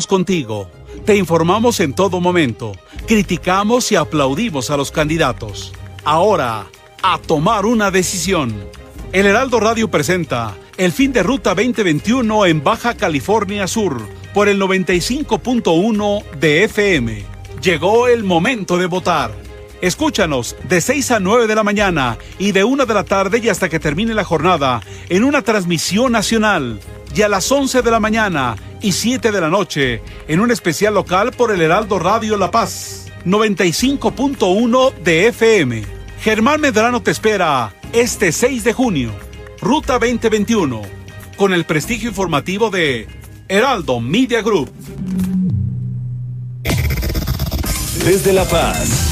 contigo. Te informamos en todo momento. Criticamos y aplaudimos a los candidatos. Ahora, a tomar una decisión. El Heraldo Radio presenta el fin de ruta 2021 en Baja California Sur por el 95.1 de FM. Llegó el momento de votar. Escúchanos de 6 a 9 de la mañana y de 1 de la tarde y hasta que termine la jornada en una transmisión nacional y a las 11 de la mañana y 7 de la noche en un especial local por el Heraldo Radio La Paz 95.1 de FM. Germán Medrano te espera este 6 de junio, Ruta 2021, con el prestigio informativo de Heraldo Media Group. Desde La Paz.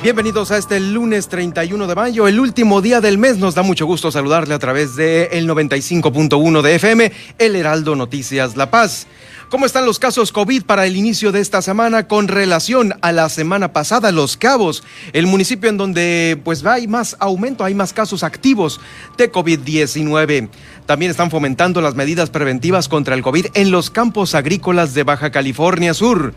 Bienvenidos a este lunes 31 de mayo, el último día del mes. Nos da mucho gusto saludarle a través de el 95.1 de FM, El Heraldo Noticias La Paz. ¿Cómo están los casos COVID para el inicio de esta semana con relación a la semana pasada, Los Cabos, el municipio en donde pues hay más aumento, hay más casos activos de COVID-19. También están fomentando las medidas preventivas contra el COVID en los campos agrícolas de Baja California Sur.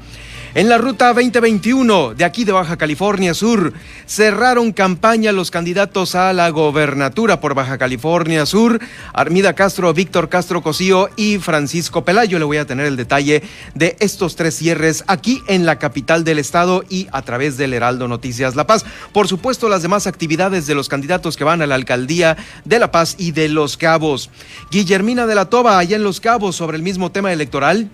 En la ruta 2021 de aquí de Baja California Sur cerraron campaña los candidatos a la gobernatura por Baja California Sur, Armida Castro, Víctor Castro Cosío y Francisco Pelayo. Le voy a tener el detalle de estos tres cierres aquí en la capital del estado y a través del Heraldo Noticias La Paz. Por supuesto, las demás actividades de los candidatos que van a la alcaldía de La Paz y de Los Cabos. Guillermina de la Toba, allá en Los Cabos, sobre el mismo tema electoral.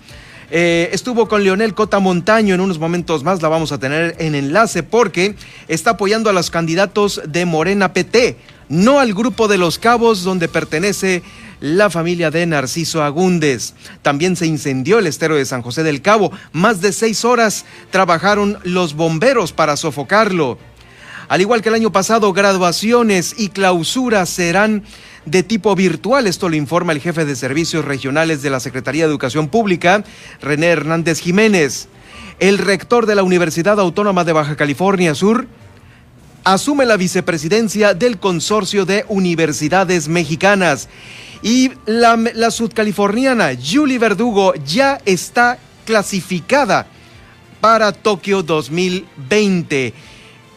Eh, estuvo con Leonel Cota Montaño en unos momentos más, la vamos a tener en enlace porque está apoyando a los candidatos de Morena PT, no al grupo de los cabos donde pertenece la familia de Narciso Agúndez. También se incendió el estero de San José del Cabo. Más de seis horas trabajaron los bomberos para sofocarlo. Al igual que el año pasado, graduaciones y clausuras serán de tipo virtual. Esto lo informa el jefe de servicios regionales de la Secretaría de Educación Pública, René Hernández Jiménez. El rector de la Universidad Autónoma de Baja California Sur asume la vicepresidencia del Consorcio de Universidades Mexicanas. Y la, sudcaliforniana Julie Verdugo ya está clasificada para Tokio 2020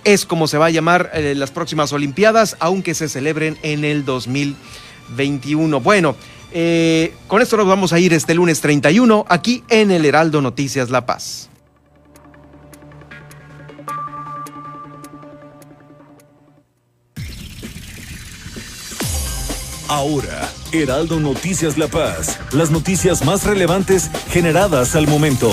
es como se va a llamar eh, las próximas Olimpiadas, aunque se celebren en el 2021. Bueno, eh, con esto nos vamos a ir este lunes 31 aquí en el Heraldo Noticias La Paz. Ahora, Heraldo Noticias La Paz, las noticias más relevantes generadas al momento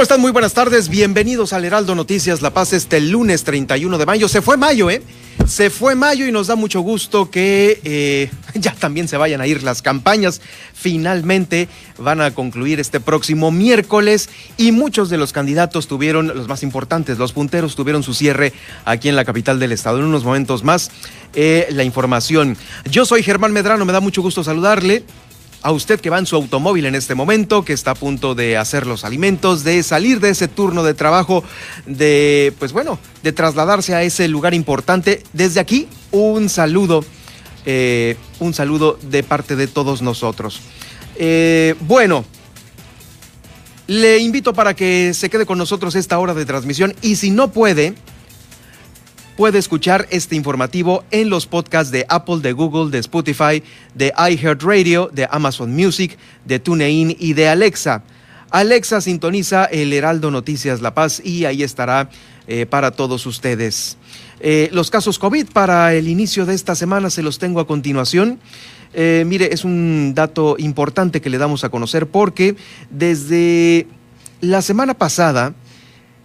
¿Cómo ¿Cómo están? Muy buenas tardes. Bienvenidos al Heraldo Noticias La Paz este lunes 31 de mayo. Se fue mayo, ¿eh? Se fue mayo y nos da mucho gusto que eh, ya también se vayan a ir las campañas. Finalmente van a concluir este próximo miércoles y muchos de los candidatos tuvieron, los más importantes, los punteros tuvieron su cierre aquí en la capital del estado. En unos momentos más, eh, la información. Yo soy Germán Medrano, me da mucho gusto saludarle a usted que va en su automóvil en este momento, que está a punto de hacer los alimentos, de salir de ese turno de trabajo, de, pues bueno, de trasladarse a ese lugar importante. Desde aquí, un saludo, eh, un saludo de parte de todos nosotros. Eh, bueno, le invito para que se quede con nosotros esta hora de transmisión y si no puede, puede escuchar este informativo en los podcasts de Apple, de Google, de Spotify, de iHeartRadio, de Amazon Music, de TuneIn y de Alexa. Alexa sintoniza el Heraldo Noticias La Paz y ahí estará eh, para todos ustedes. Eh, los casos COVID para el inicio de esta semana se los tengo a continuación. Eh, mire, es un dato importante que le damos a conocer porque desde la semana pasada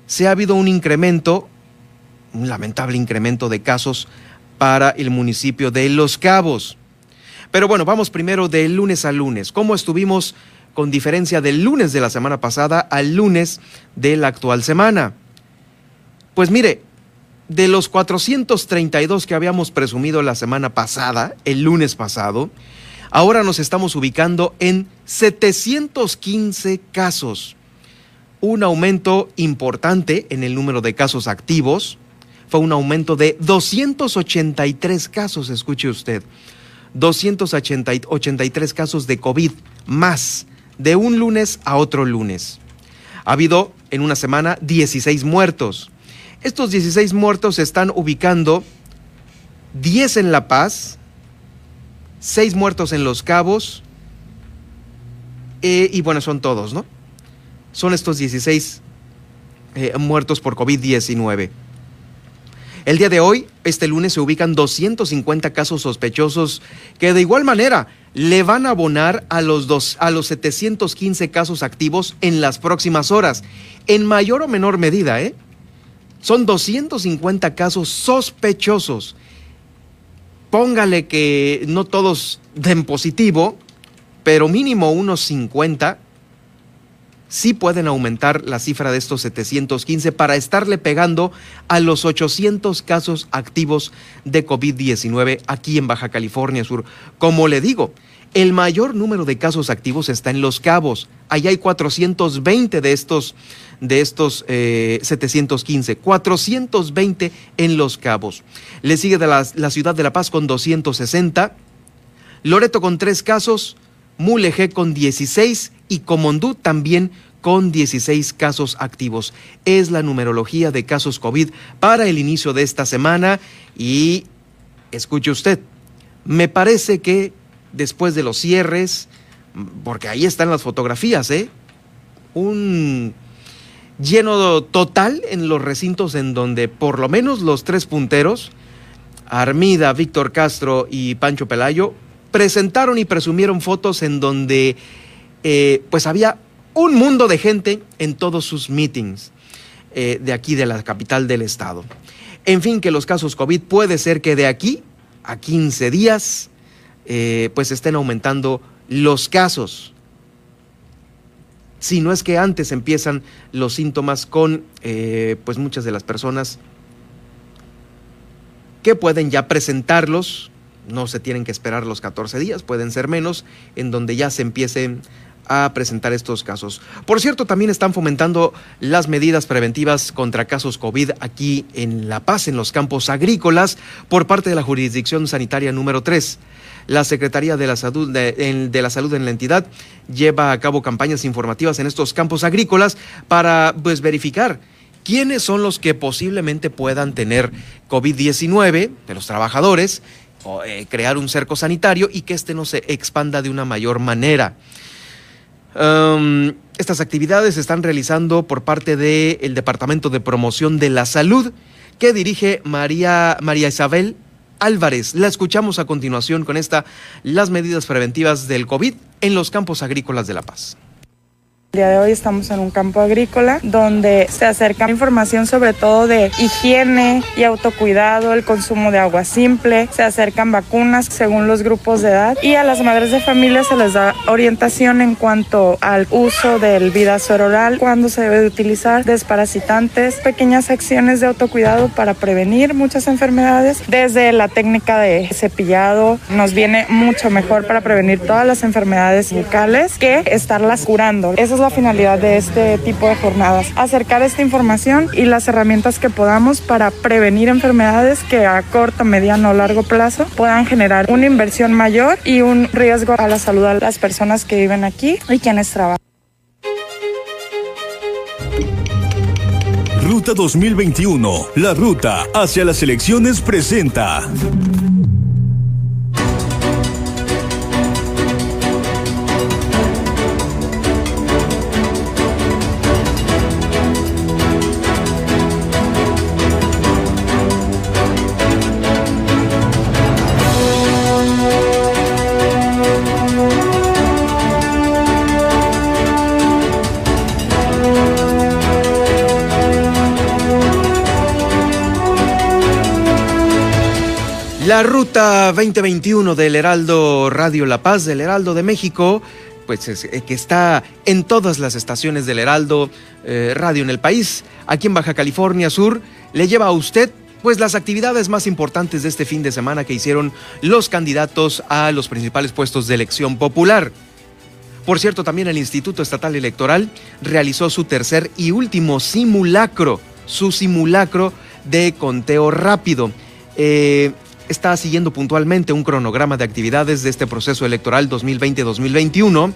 se ha habido un incremento un lamentable incremento de casos para el municipio de Los Cabos. Pero bueno, vamos primero de lunes a lunes. ¿Cómo estuvimos con diferencia del lunes de la semana pasada al lunes de la actual semana? Pues mire, de los 432 que habíamos presumido la semana pasada, el lunes pasado, ahora nos estamos ubicando en 715 casos. Un aumento importante en el número de casos activos, fue un aumento de 283 casos, escuche usted. 283 casos de COVID más de un lunes a otro lunes. Ha habido en una semana 16 muertos. Estos 16 muertos se están ubicando 10 en La Paz, 6 muertos en Los Cabos, eh, y bueno, son todos, ¿no? Son estos 16 eh, muertos por COVID-19. El día de hoy, este lunes, se ubican 250 casos sospechosos que de igual manera le van a abonar a los, dos, a los 715 casos activos en las próximas horas, en mayor o menor medida, ¿eh? Son 250 casos sospechosos. Póngale que no todos den positivo, pero mínimo unos 50 sí pueden aumentar la cifra de estos 715 para estarle pegando a los 800 casos activos de COVID-19 aquí en Baja California Sur. Como le digo, el mayor número de casos activos está en Los Cabos. Allá hay 420 de estos, de estos 715. Eh, 420 en Los Cabos. Le sigue de la, la ciudad de La Paz con 260. Loreto con tres casos. Mulegé con 16 y Comondú también con 16 casos activos. Es la numerología de casos COVID para el inicio de esta semana y escuche usted, me parece que después de los cierres, porque ahí están las fotografías, ¿eh? Un lleno total en los recintos en donde por lo menos los tres punteros, Armida, Víctor Castro y Pancho Pelayo, presentaron y presumieron fotos en donde eh, pues había un mundo de gente en todos sus meetings eh, de aquí de la capital del estado. En fin, que los casos COVID puede ser que de aquí a 15 días eh, pues estén aumentando los casos. Si no es que antes empiezan los síntomas con pues muchas de las personas que pueden ya presentarlos, no se tienen que esperar los 14 días, pueden ser menos, en donde ya se empiecen a presentar estos casos. Por cierto, también están fomentando las medidas preventivas contra casos COVID aquí en La Paz, en los campos agrícolas, por parte de la jurisdicción sanitaria número 3. La Secretaría de la Salud de, la Salud en la entidad lleva a cabo campañas informativas en estos campos agrícolas para pues, verificar quiénes son los que posiblemente puedan tener COVID-19 de los trabajadores, eh, crear un cerco sanitario y que éste no se expanda de una mayor manera estas actividades se están realizando por parte del Departamento de Promoción de la Salud que dirige María, María Isabel Álvarez. La escuchamos a continuación con esta, las medidas preventivas del COVID en los campos agrícolas de La Paz El día de hoy estamos en un campo agrícola donde se acerca información sobre todo de higiene y autocuidado, el consumo de agua simple, se acercan vacunas según los grupos de edad y a las madres de familia se les da orientación en cuanto al uso del vidazol oral, cuándo se debe de utilizar, desparasitantes, pequeñas acciones de autocuidado para prevenir muchas enfermedades. Desde la técnica de cepillado nos viene mucho mejor para prevenir todas las enfermedades bucales que estarlas curando. Esa es finalidad de este tipo de jornadas, acercar esta información y las herramientas que podamos para prevenir enfermedades que a corto, mediano o largo plazo puedan generar una inversión mayor y un riesgo a la salud de las personas que viven aquí y quienes trabajan. Ruta 2021, la ruta hacia las elecciones presenta. La ruta 2021 del Heraldo Radio La Paz, del Heraldo de México, pues es, eh, que está en todas las estaciones del Heraldo eh, Radio en el país, aquí en Baja California Sur, le lleva a usted pues las actividades más importantes de este fin de semana que hicieron los candidatos a los principales puestos de elección popular. Por cierto, también el Instituto Estatal Electoral realizó su tercer y último simulacro, su simulacro de conteo rápido. Eh, está siguiendo puntualmente un cronograma de actividades de este proceso electoral 2020-2021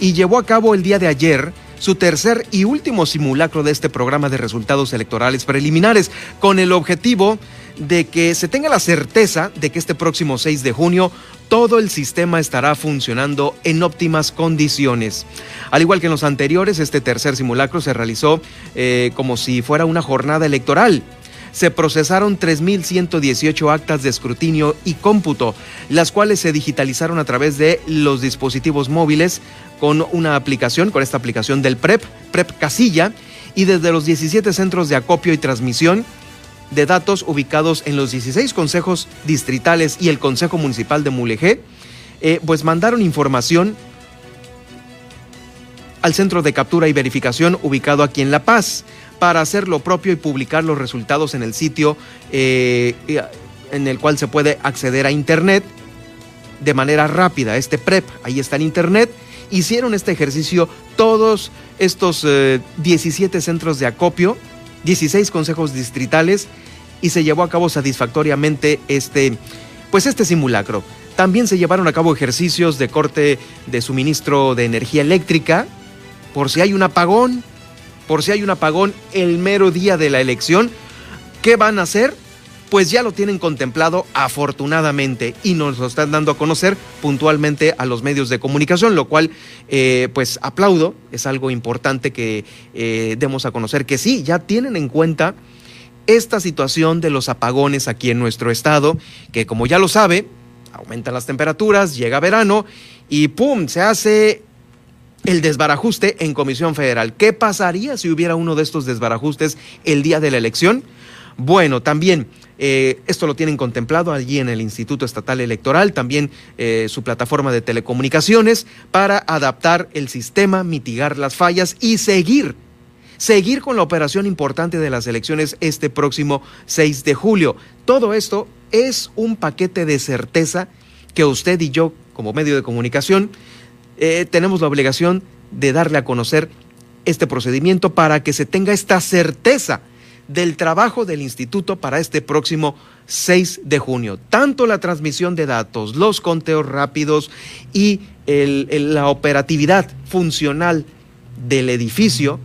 y llevó a cabo el día de ayer su tercer y último simulacro de este programa de resultados electorales preliminares, con el objetivo de que se tenga la certeza de que este próximo 6 de junio todo el sistema estará funcionando en óptimas condiciones. Al igual que en los anteriores, este tercer simulacro se realizó eh, como si fuera una jornada electoral se procesaron 3.118 actas de escrutinio y cómputo, las cuales se digitalizaron a través de los dispositivos móviles con una aplicación, con esta aplicación del PREP, PREP Casilla, y desde los 17 centros de acopio y transmisión de datos ubicados en los 16 consejos distritales y el Consejo Municipal de Mulegé, eh, pues mandaron información al centro de captura y verificación ubicado aquí en La Paz para hacer lo propio y publicar los resultados en el sitio eh, en el cual se puede acceder a Internet de manera rápida. Este PREP, ahí está en Internet. Hicieron este ejercicio todos estos 17 eh, centros de acopio, 16 consejos distritales y se llevó a cabo satisfactoriamente este, pues este simulacro. También se llevaron a cabo ejercicios de corte de suministro de energía eléctrica por si hay un apagón por si hay un apagón el mero día de la elección. ¿Qué van a hacer? Pues ya lo tienen contemplado afortunadamente y nos lo están dando a conocer puntualmente a los medios de comunicación, lo cual eh, pues aplaudo, es algo importante que eh, demos a conocer que sí, ya tienen en cuenta esta situación de los apagones aquí en nuestro estado, que como ya lo sabe, aumentan las temperaturas, llega verano y ¡pum! se hace el desbarajuste en Comisión Federal. ¿Qué pasaría si hubiera uno de estos desbarajustes el día de la elección? Bueno, también eh, esto lo tienen contemplado allí en el Instituto Estatal Electoral, también eh, su plataforma de telecomunicaciones, para adaptar el sistema, mitigar las fallas y seguir, seguir con la operación importante de las elecciones este próximo 6 de julio. Todo esto es un paquete de certeza que usted y yo, como medio de comunicación, eh, tenemos la obligación de darle a conocer este procedimiento para que se tenga esta certeza del trabajo del instituto para este próximo 6 de junio. Tanto la transmisión de datos, los conteos rápidos y la operatividad funcional del edificio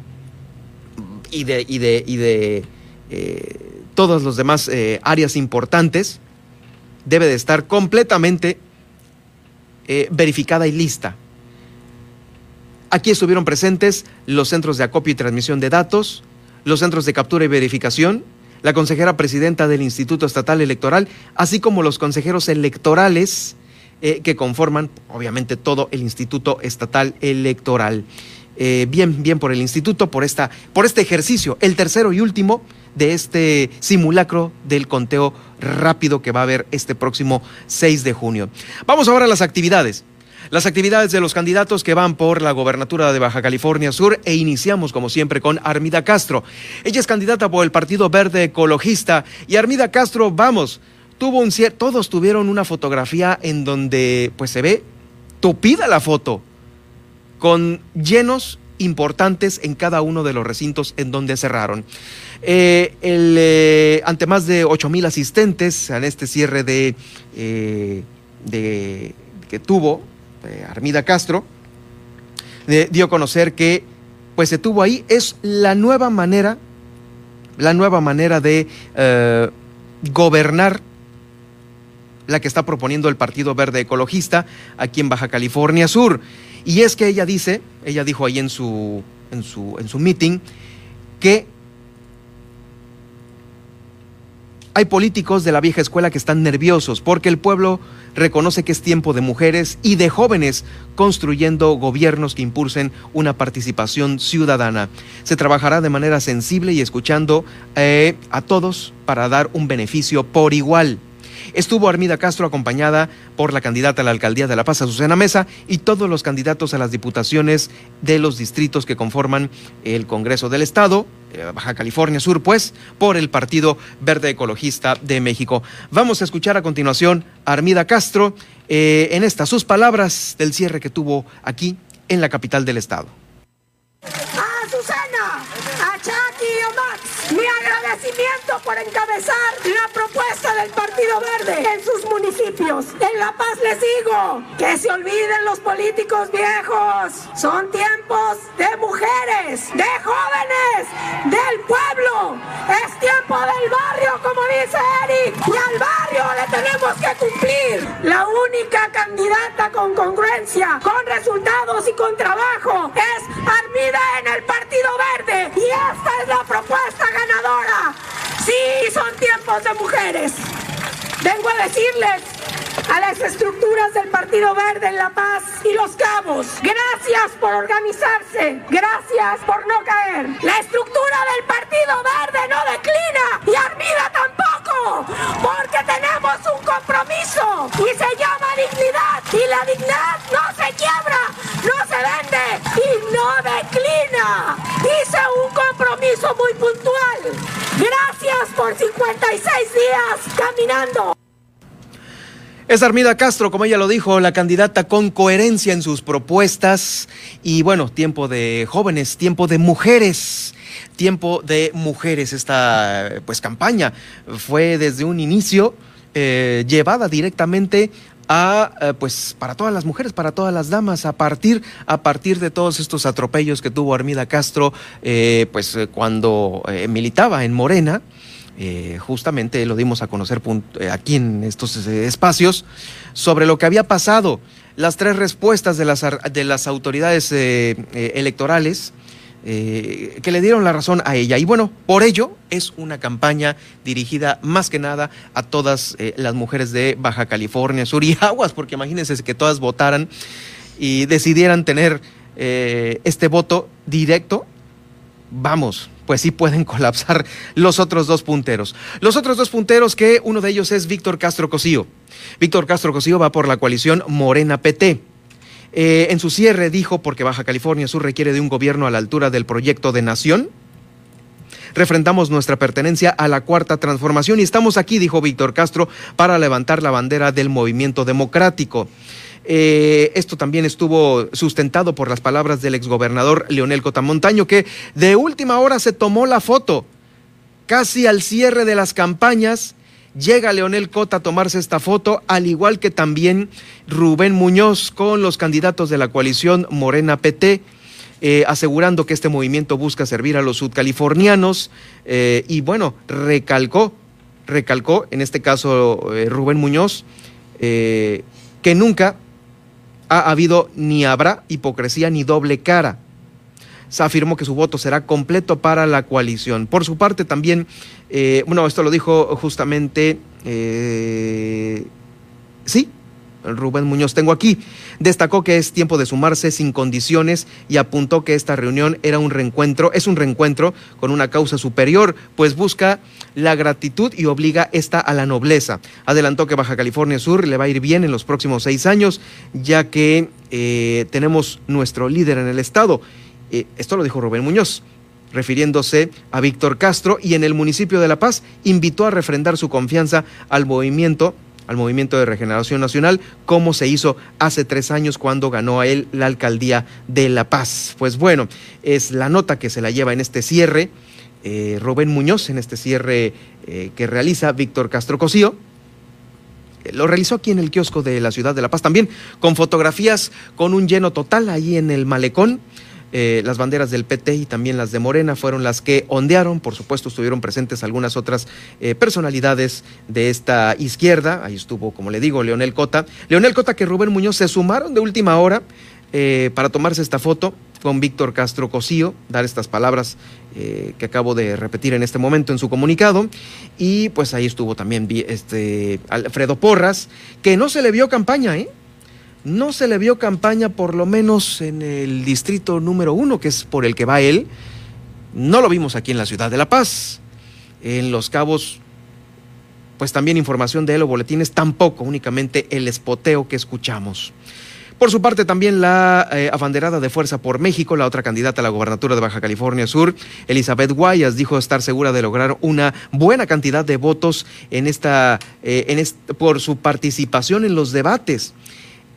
y de, y de, eh, todas las demás eh, áreas importantes debe de estar completamente verificada y lista Aquí estuvieron presentes los centros de acopio y transmisión de datos, los centros de captura y verificación, la consejera presidenta del Instituto Estatal Electoral, así como los consejeros electorales eh, que conforman, obviamente, todo el Instituto Estatal Electoral. eh, bien, bien por el instituto, por, esta, por este ejercicio, el tercero y último de este simulacro del conteo rápido que va a haber este próximo 6 de junio. Vamos ahora a las actividades. Las actividades de los candidatos que van por la gobernatura de Baja California Sur e iniciamos como siempre con Armida Castro. Ella es candidata por el Partido Verde Ecologista y Armida Castro, vamos, tuvo un todos tuvieron una fotografía en donde pues se ve tupida la foto con llenos importantes en cada uno de los recintos en donde cerraron. Eh, eh, ante más de 8 mil asistentes en este cierre de, eh, de que tuvo Armida Castro, dio a conocer que pues se tuvo ahí, es la nueva manera, la nueva manera de gobernar la que está proponiendo el Partido Verde Ecologista aquí en Baja California Sur. Y es que ella dice, ella dijo ahí en su, en su, en su meeting, que hay políticos de la vieja escuela que están nerviosos porque el pueblo reconoce que es tiempo de mujeres y de jóvenes construyendo gobiernos que impulsen una participación ciudadana. Se trabajará de manera sensible y escuchando eh, a todos para dar un beneficio por igual. Estuvo Armida Castro acompañada por la candidata a la alcaldía de La Paz, Azucena Mesa, y todos los candidatos a las diputaciones de los distritos que conforman el Congreso del Estado, Baja California Sur, pues, por el Partido Verde Ecologista de México. Vamos a escuchar a continuación a Armida Castro eh, en estas sus palabras del cierre que tuvo aquí en la capital del Estado. Por encabezar la propuesta del Partido Verde en sus municipios. En La Paz les digo que se olviden los políticos viejos. Son tiempos de mujeres, de jóvenes, del pueblo. Es tiempo del barrio, como dice Eric. Y al barrio le tenemos que cumplir. La única candidata con congruencia, con resultados y con trabajo es Armida en el Partido Verde. Y esta es la propuesta ganadora. Sí, son tiempos de mujeres. Vengo a decirles a las estructuras del Partido Verde en La Paz y Los Cabos, gracias por organizarse, gracias por no caer. La estructura del Partido Verde no declina y Armida tampoco, porque tenemos un compromiso y se llama dignidad y la dignidad no se quiebra, no se vende y no declina. Hice un compromiso muy puntual Gracias por 56 días caminando. Es Armida Castro, como ella lo dijo, la candidata con coherencia en sus propuestas y bueno, tiempo de jóvenes, tiempo de mujeres, tiempo de mujeres. Esta pues campaña fue desde un inicio eh, llevada directamente a, eh, pues, para todas las mujeres, para todas las damas, a partir, a partir de todos estos atropellos que tuvo Armida Castro, eh, pues, cuando militaba en Morena, justamente lo dimos a conocer aquí en estos espacios, sobre lo que había pasado, las tres respuestas de las, de las autoridades electorales, eh, que le dieron la razón a ella. Y bueno, por ello es una campaña dirigida más que nada a todas eh, las mujeres de Baja California Sur y Aguas, porque imagínense que todas votaran y decidieran tener eh, este voto directo. Vamos, pues sí pueden colapsar los otros dos punteros. Los otros dos punteros que uno de ellos es Víctor Castro Cosío. Víctor Castro Cosío va por la coalición Morena PT. Eh, en su cierre dijo, porque Baja California Sur requiere de un gobierno a la altura del proyecto de nación, refrendamos nuestra pertenencia a la cuarta transformación y estamos aquí, dijo Víctor Castro, para levantar la bandera del movimiento democrático. Eh, esto también estuvo sustentado por las palabras del exgobernador Leonel Cotamontaño, que de última hora se tomó la foto, casi al cierre de las campañas, Llega Leonel Cota a tomarse esta foto, al igual que también Rubén Muñoz con los candidatos de la coalición Morena PT. Eh, asegurando que este movimiento busca servir a los sudcalifornianos eh, y bueno, recalcó, recalcó, en este caso eh, Rubén Muñoz, que nunca ha habido ni habrá hipocresía ni doble cara afirmó que su voto será completo para la coalición. Por su parte también, eh, bueno, esto lo dijo justamente, eh, sí, Rubén Muñoz tengo aquí. Destacó que es tiempo de sumarse sin condiciones y apuntó que esta reunión era un reencuentro, es un reencuentro con una causa superior, pues busca la gratitud y obliga esta a la nobleza. Adelantó que Baja California Sur le va a ir bien en los próximos seis años, ya que eh, tenemos nuestro líder en el estado. Eh, esto lo dijo Rubén Muñoz refiriéndose a Víctor Castro, y en el municipio de La Paz invitó a refrendar su confianza al movimiento al Movimiento de Regeneración Nacional, como se hizo hace tres años cuando ganó a él la alcaldía de La Paz. Pues bueno, es la nota que se la lleva en este cierre eh, Rubén Muñoz, en este cierre eh, que realiza Víctor Castro Cosío. Eh, lo realizó aquí en el kiosco de la ciudad de La Paz también, con fotografías con un lleno total ahí en el malecón. Eh, las banderas del PT y también las de Morena fueron las que ondearon. Por supuesto, estuvieron presentes algunas otras eh, personalidades de esta izquierda. Ahí estuvo, como le digo, Leonel Cota. Leonel Cota que Rubén Muñoz se sumaron de última hora eh, para tomarse esta foto con Víctor Castro Cosío, dar estas palabras que acabo de repetir en este momento en su comunicado. Y pues ahí estuvo también este, Alfredo Porras, que no se le vio campaña, ¿eh? No se le vio campaña por lo menos en el distrito número uno, que es por el que va él. No lo vimos aquí en la ciudad de La Paz. En Los Cabos, pues también información de él o boletines, tampoco, únicamente el espoteo que escuchamos. Por su parte, también la eh, abanderada de Fuerza por México, la otra candidata a la gobernatura de Baja California Sur, Elizabeth Guayas, dijo estar segura de lograr una buena cantidad de votos en esta, eh, en por su participación en los debates.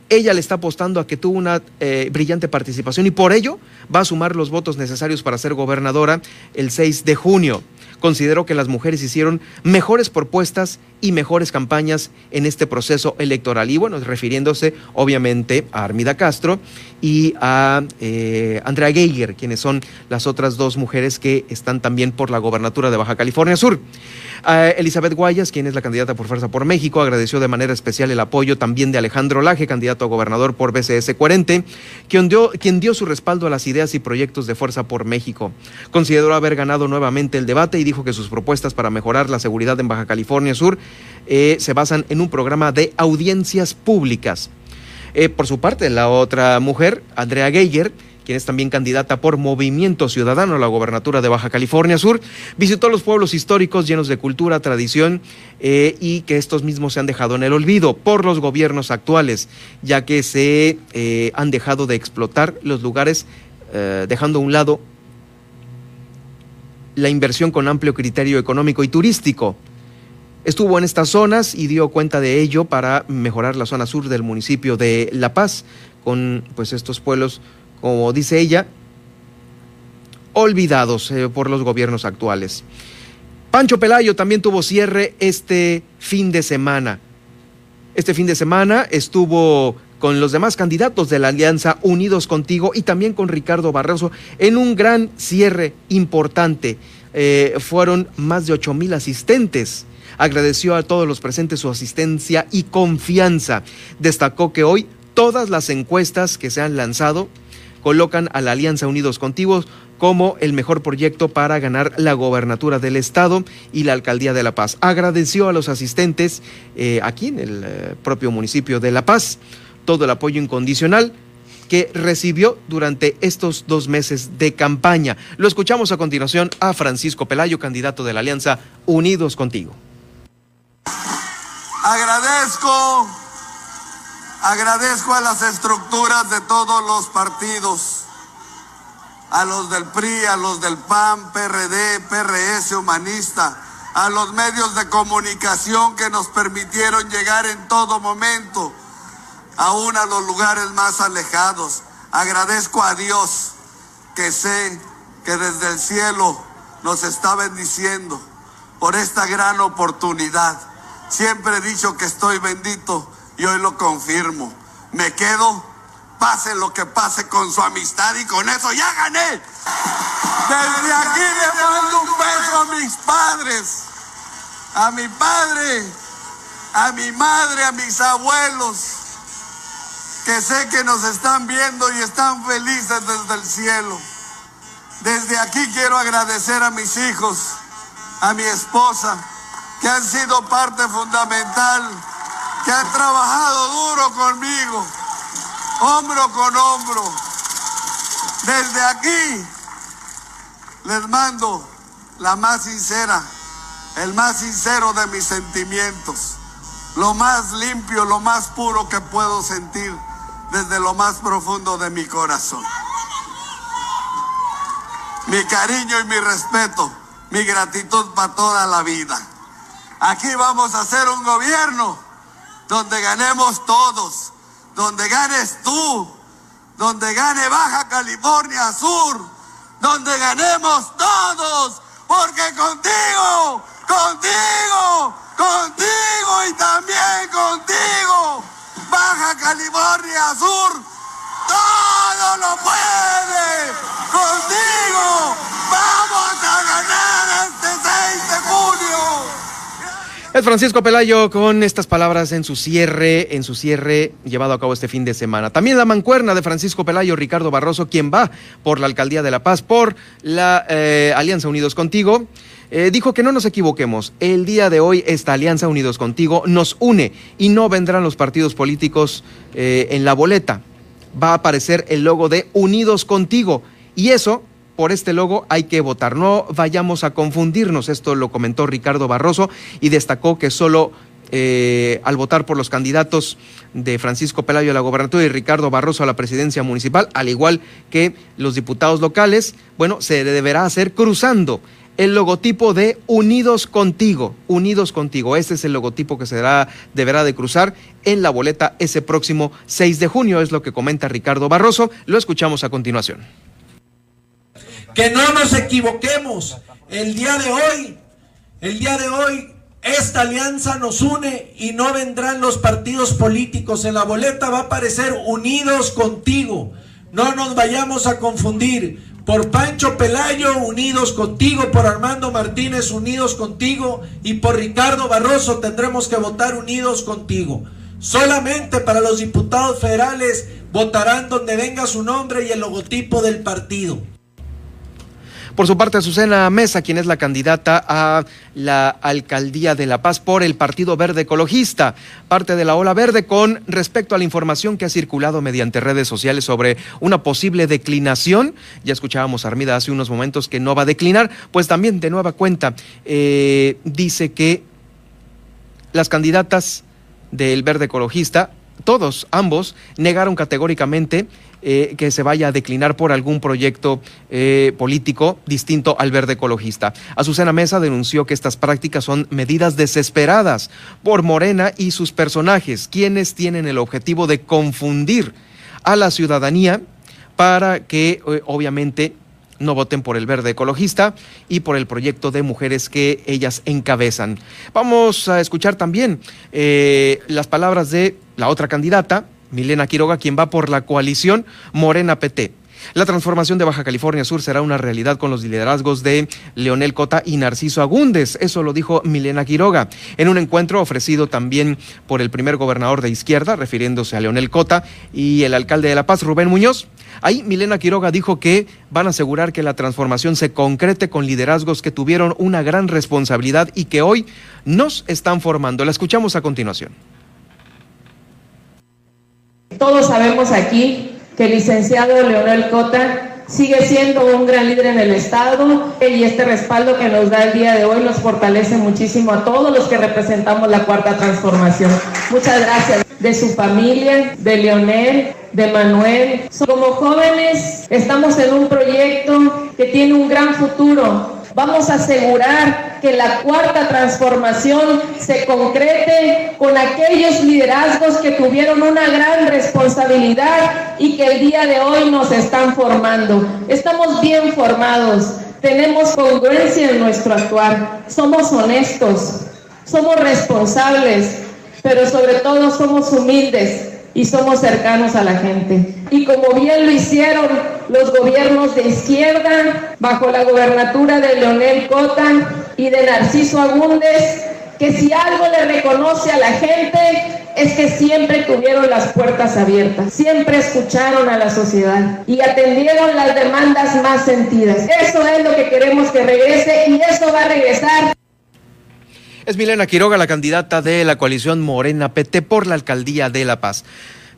Ella le está apostando a que tuvo una eh, brillante participación y por ello va a sumar los votos necesarios para ser gobernadora el 6 de junio. Considero que las mujeres hicieron mejores propuestas y mejores campañas en este proceso electoral. Y bueno, refiriéndose obviamente a Armida Castro y a eh, Andrea Geiger, quienes son las otras dos mujeres que están también por la gobernatura de Baja California Sur. Elizabeth Guayas, quien es la candidata por Fuerza por México, agradeció de manera especial el apoyo también de Alejandro Laje, candidato a gobernador por BCS 40, quien dio, quien dio su respaldo a las ideas y proyectos de Fuerza por México. Consideró haber ganado nuevamente el debate y dijo que sus propuestas para mejorar la seguridad en Baja California Sur eh, se basan en un programa de audiencias públicas. Eh, por su parte, la otra mujer, Andrea Geiger, quien es también candidata por Movimiento Ciudadano a la gobernatura de Baja California Sur, visitó los pueblos históricos llenos de cultura, tradición eh, y que estos mismos se han dejado en el olvido por los gobiernos actuales, ya que se eh, han dejado de explotar los lugares, eh, dejando a un lado la inversión con amplio criterio económico y turístico. Estuvo en estas zonas y dio cuenta de ello para mejorar la zona sur del municipio de La Paz con pues estos pueblos como dice ella, olvidados eh, por los gobiernos actuales. Pancho Pelayo también tuvo cierre este fin de semana. Este fin de semana estuvo con los demás candidatos de la Alianza Unidos Contigo y también con Ricardo Barroso en un gran cierre importante. Eh, fueron más de ocho mil asistentes. Agradeció a todos los presentes su asistencia y confianza. Destacó que hoy todas las encuestas que se han lanzado colocan a la Alianza Unidos Contigo como el mejor proyecto para ganar la gobernatura del Estado y la Alcaldía de La Paz. Agradeció a los asistentes eh, aquí en el eh, propio municipio de La Paz todo el apoyo incondicional que recibió durante estos dos meses de campaña. Lo escuchamos a continuación a Francisco Pelayo, candidato de la Alianza Unidos Contigo. Agradezco Agradezco a las estructuras de todos los partidos, a los del PRI, a los del PAN, PRD, PRS, Humanista, a los medios de comunicación que nos permitieron llegar en todo momento, aún a los lugares más alejados. Agradezco a Dios que sé que desde el cielo nos está bendiciendo por esta gran oportunidad. Siempre he dicho que estoy bendito y hoy lo confirmo. Me quedo, pase lo que pase con su amistad y con eso ya gané. Desde aquí le mando un beso a mis padres, a mi padre, a mi madre, a mis abuelos, que sé que nos están viendo y están felices desde el cielo. Desde aquí quiero agradecer a mis hijos, a mi esposa, que han sido parte fundamental que han trabajado duro conmigo, hombro con hombro. Desde aquí les mando la más sincera, el más sincero de mis sentimientos, lo más limpio, lo más puro que puedo sentir desde lo más profundo de mi corazón. Mi cariño y mi respeto, mi gratitud para toda la vida. Aquí vamos a hacer un gobierno donde ganemos todos, donde ganes tú, donde gane Baja California Sur, donde ganemos todos, porque contigo, contigo, contigo y también contigo, Baja California Sur, todo lo puede, contigo vamos a ganar este 6 de. Francisco Pelayo con estas palabras en su cierre, en su cierre llevado a cabo este fin de semana. También la mancuerna de Francisco Pelayo, Ricardo Barroso, quien va por la alcaldía de La Paz, por la eh, Alianza Unidos Contigo. Eh, dijo que no nos equivoquemos, el día de hoy esta Alianza Unidos Contigo nos une y no vendrán los partidos políticos eh, en la boleta. Va a aparecer el logo de Unidos Contigo y eso por este logo hay que votar. No vayamos a confundirnos. Esto lo comentó Ricardo Barroso y destacó que solo eh, al votar por los candidatos de Francisco Pelayo a la gobernatura y Ricardo Barroso a la presidencia municipal, al igual que los diputados locales, bueno, se deberá hacer cruzando el logotipo de Unidos Contigo, Unidos Contigo. Este es el logotipo que se deberá de cruzar en la boleta ese próximo 6 de junio, es lo que comenta Ricardo Barroso. Lo escuchamos a continuación. Que no nos equivoquemos. El día de hoy, el día de hoy, esta alianza nos une y no vendrán los partidos políticos. En la boleta va a aparecer unidos contigo. No nos vayamos a confundir. Por Pancho Pelayo, unidos contigo. Por Armando Martínez, unidos contigo. Y por Ricardo Barroso tendremos que votar unidos contigo. Solamente para los diputados federales votarán donde venga su nombre y el logotipo del partido. Por su parte, Azucena Mesa, quien es la candidata a la alcaldía de La Paz por el Partido Verde Ecologista, parte de la ola verde con respecto a la información que ha circulado mediante redes sociales sobre una posible declinación. Ya escuchábamos a Armida hace unos momentos que no va a declinar, pues también de nueva cuenta eh, dice que las candidatas del Verde Ecologista todos, ambos, negaron categóricamente eh, que se vaya a declinar por algún proyecto eh, político distinto al verde ecologista. Azucena Mesa denunció que estas prácticas son medidas desesperadas por Morena y sus personajes, quienes tienen el objetivo de confundir a la ciudadanía para que eh, obviamente no voten por el verde ecologista y por el proyecto de mujeres que ellas encabezan. Vamos a escuchar también las palabras de la otra candidata, Milena Quiroga, quien va por la coalición Morena PT. La transformación de Baja California Sur será una realidad con los liderazgos de Leonel Cota y Narciso Agúndez. Eso lo dijo Milena Quiroga en un encuentro ofrecido también por el primer gobernador de izquierda, refiriéndose a Leonel Cota, y el alcalde de La Paz, Rubén Muñoz. Ahí Milena Quiroga dijo que van a asegurar que la transformación se concrete con liderazgos que tuvieron una gran responsabilidad y que hoy nos están formando. La escuchamos a continuación. Todos sabemos aquí que el licenciado Leonel Cota sigue siendo un gran líder en el Estado y este respaldo que nos da el día de hoy nos fortalece muchísimo a todos los que representamos la cuarta transformación. Muchas gracias de su familia, de Leonel, de Manuel. Como jóvenes estamos en un proyecto que tiene un gran futuro Vamos a asegurar que la cuarta transformación se concrete con aquellos liderazgos que tuvieron una gran responsabilidad y que el día de hoy nos están formando. Estamos bien formados, tenemos congruencia en nuestro actuar, somos honestos, somos responsables, pero sobre todo somos humildes y somos cercanos a la gente. Y como bien lo hicieron los gobiernos de izquierda, bajo la gobernatura de Leonel Cota y de Narciso Agúndez, que si algo le reconoce a la gente es que siempre tuvieron las puertas abiertas, siempre escucharon a la sociedad y atendieron las demandas más sentidas. Eso es lo que queremos que regrese y eso va a regresar Es Milena Quiroga, la candidata de la coalición Morena PT por la alcaldía de La Paz.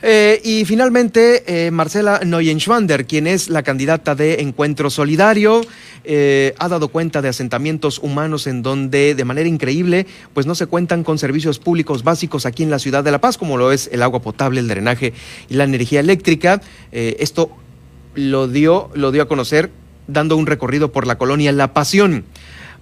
Eh, y finalmente, eh, Marcela Neuenschwander, quien es la candidata de Encuentro Solidario, eh, ha dado cuenta de asentamientos humanos en donde, de manera increíble, pues no se cuentan con servicios públicos básicos aquí en la ciudad de La Paz, como lo es el agua potable, el drenaje y la energía eléctrica. esto lo dio, lo dio a conocer dando un recorrido por la colonia La Pasión.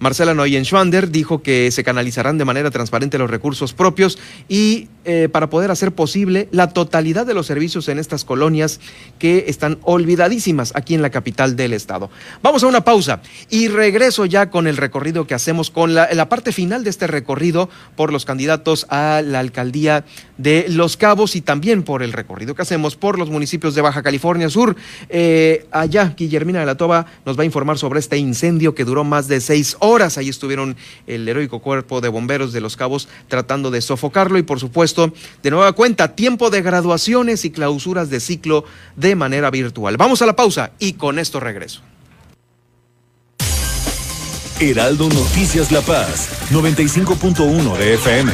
Marcela Neuenschwander dijo que se canalizarán de manera transparente los recursos propios y eh, para poder hacer posible la totalidad de los servicios en estas colonias que están olvidadísimas aquí en la capital del estado. Vamos a una pausa y regreso ya con el recorrido que hacemos, con la, parte final de este recorrido por los candidatos a la alcaldía de Los Cabos y también por el recorrido que hacemos por los municipios de Baja California Sur. Eh, allá, Guillermina de la Toba nos va a informar sobre este incendio que duró más de seis horas horas. Ahí estuvieron el heroico cuerpo de bomberos de Los Cabos tratando de sofocarlo y por supuesto, de nueva cuenta, tiempo de graduaciones y clausuras de ciclo de manera virtual. Vamos a la pausa y con esto regreso. Heraldo Noticias La Paz, 95.1 de FM.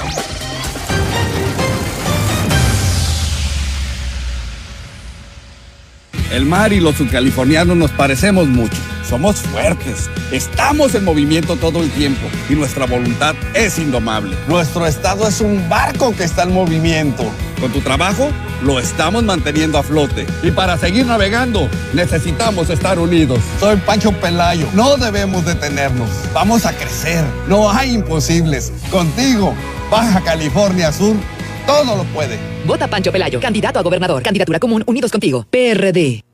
El mar y los subcalifornianos nos parecemos mucho. Somos fuertes, estamos en movimiento todo el tiempo y nuestra voluntad es indomable. Nuestro estado es un barco que está en movimiento. Con tu trabajo lo estamos manteniendo a flote y para seguir navegando necesitamos estar unidos. Soy Pancho Pelayo, no debemos detenernos, vamos a crecer, no hay imposibles. Contigo, Baja California Sur, todo lo puede. Vota Pancho Pelayo, candidato a gobernador, candidatura común, unidos contigo, PRD.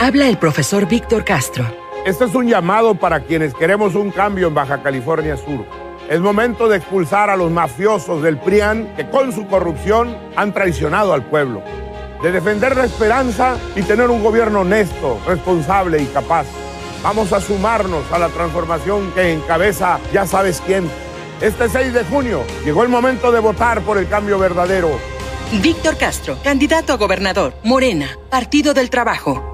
Habla el profesor Víctor Castro este es un llamado para quienes queremos un cambio en Baja California Sur. Es momento de expulsar a los mafiosos del PRIAN que con su corrupción han traicionado al pueblo. De defender la esperanza y tener un gobierno honesto, responsable y capaz. Vamos a sumarnos a la transformación que encabeza ya sabes quién. Este 6 de junio llegó el momento de votar por el cambio verdadero. Víctor Castro, candidato a gobernador. Morena, Partido del Trabajo.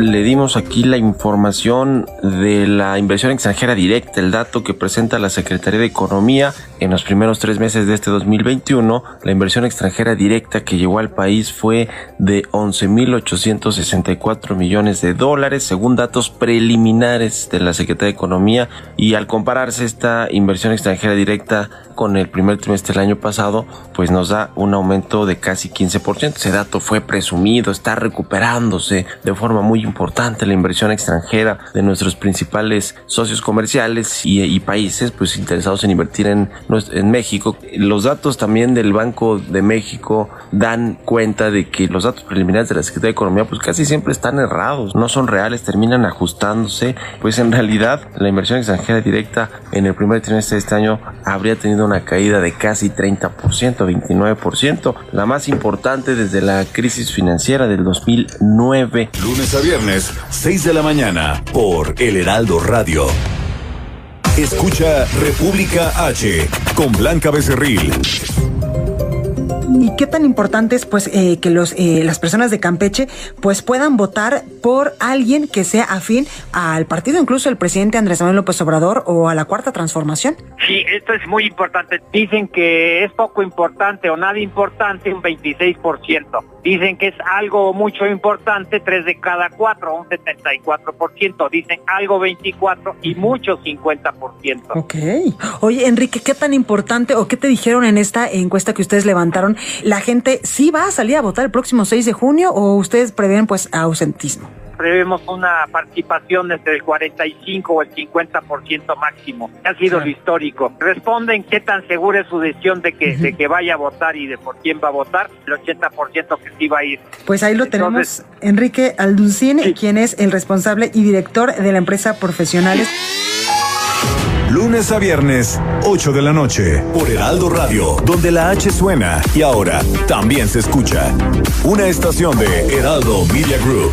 Le dimos aquí la información de la inversión extranjera directa, el dato que presenta la Secretaría de Economía en los primeros tres meses de este 2021. La inversión extranjera directa que llegó al país fue de 11.864 millones de dólares, según datos preliminares de la Secretaría de Economía. Y al compararse esta inversión extranjera directa con el primer trimestre del año pasado, pues nos da un aumento de casi 15%. Ese dato fue presumido, está recuperándose de forma muy importante la inversión extranjera de nuestros principales socios comerciales y, países pues interesados en invertir en, México. Los datos también del Banco de México dan cuenta de que los datos preliminares de la Secretaría de Economía pues casi siempre están errados, no son reales, terminan ajustándose, pues en realidad la inversión extranjera directa en el primer trimestre de este año habría tenido una caída de casi 30%, 29%, la más importante desde la crisis financiera del 2009. Lunes a viernes, 6 de la mañana, por El Heraldo Radio. Escucha República H con Blanca Becerril qué tan importante es pues eh, que los eh, las personas de Campeche pues puedan votar por alguien que sea afín al partido, incluso el presidente Andrés Manuel López Obrador o a la cuarta transformación. Sí, esto es muy importante. Dicen que es poco importante o nada importante un 26%. Dicen que es algo mucho importante, tres de cada cuatro, un 74%. Dicen algo 24 y mucho 50%. Ok. Oye, Enrique, ¿qué tan importante o qué te dijeron en esta encuesta que ustedes levantaron? ¿La gente sí va a salir a votar el próximo 6 de junio o ustedes prevén pues ausentismo? prevemos una participación entre el 45 o el 50% máximo. Ha sido lo histórico. Responden qué tan segura es su decisión de que, de que vaya a votar y de por quién va a votar. El 80% que sí va a ir. Pues ahí lo tenemos, Enrique Alducín, quien es el responsable y director de la empresa Profesionales. Lunes a viernes, 8 de la noche, por Heraldo Radio, donde la H suena y ahora también se escucha. Una estación de Heraldo Media Group.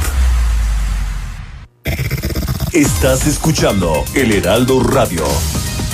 Estás escuchando El Heraldo Radio.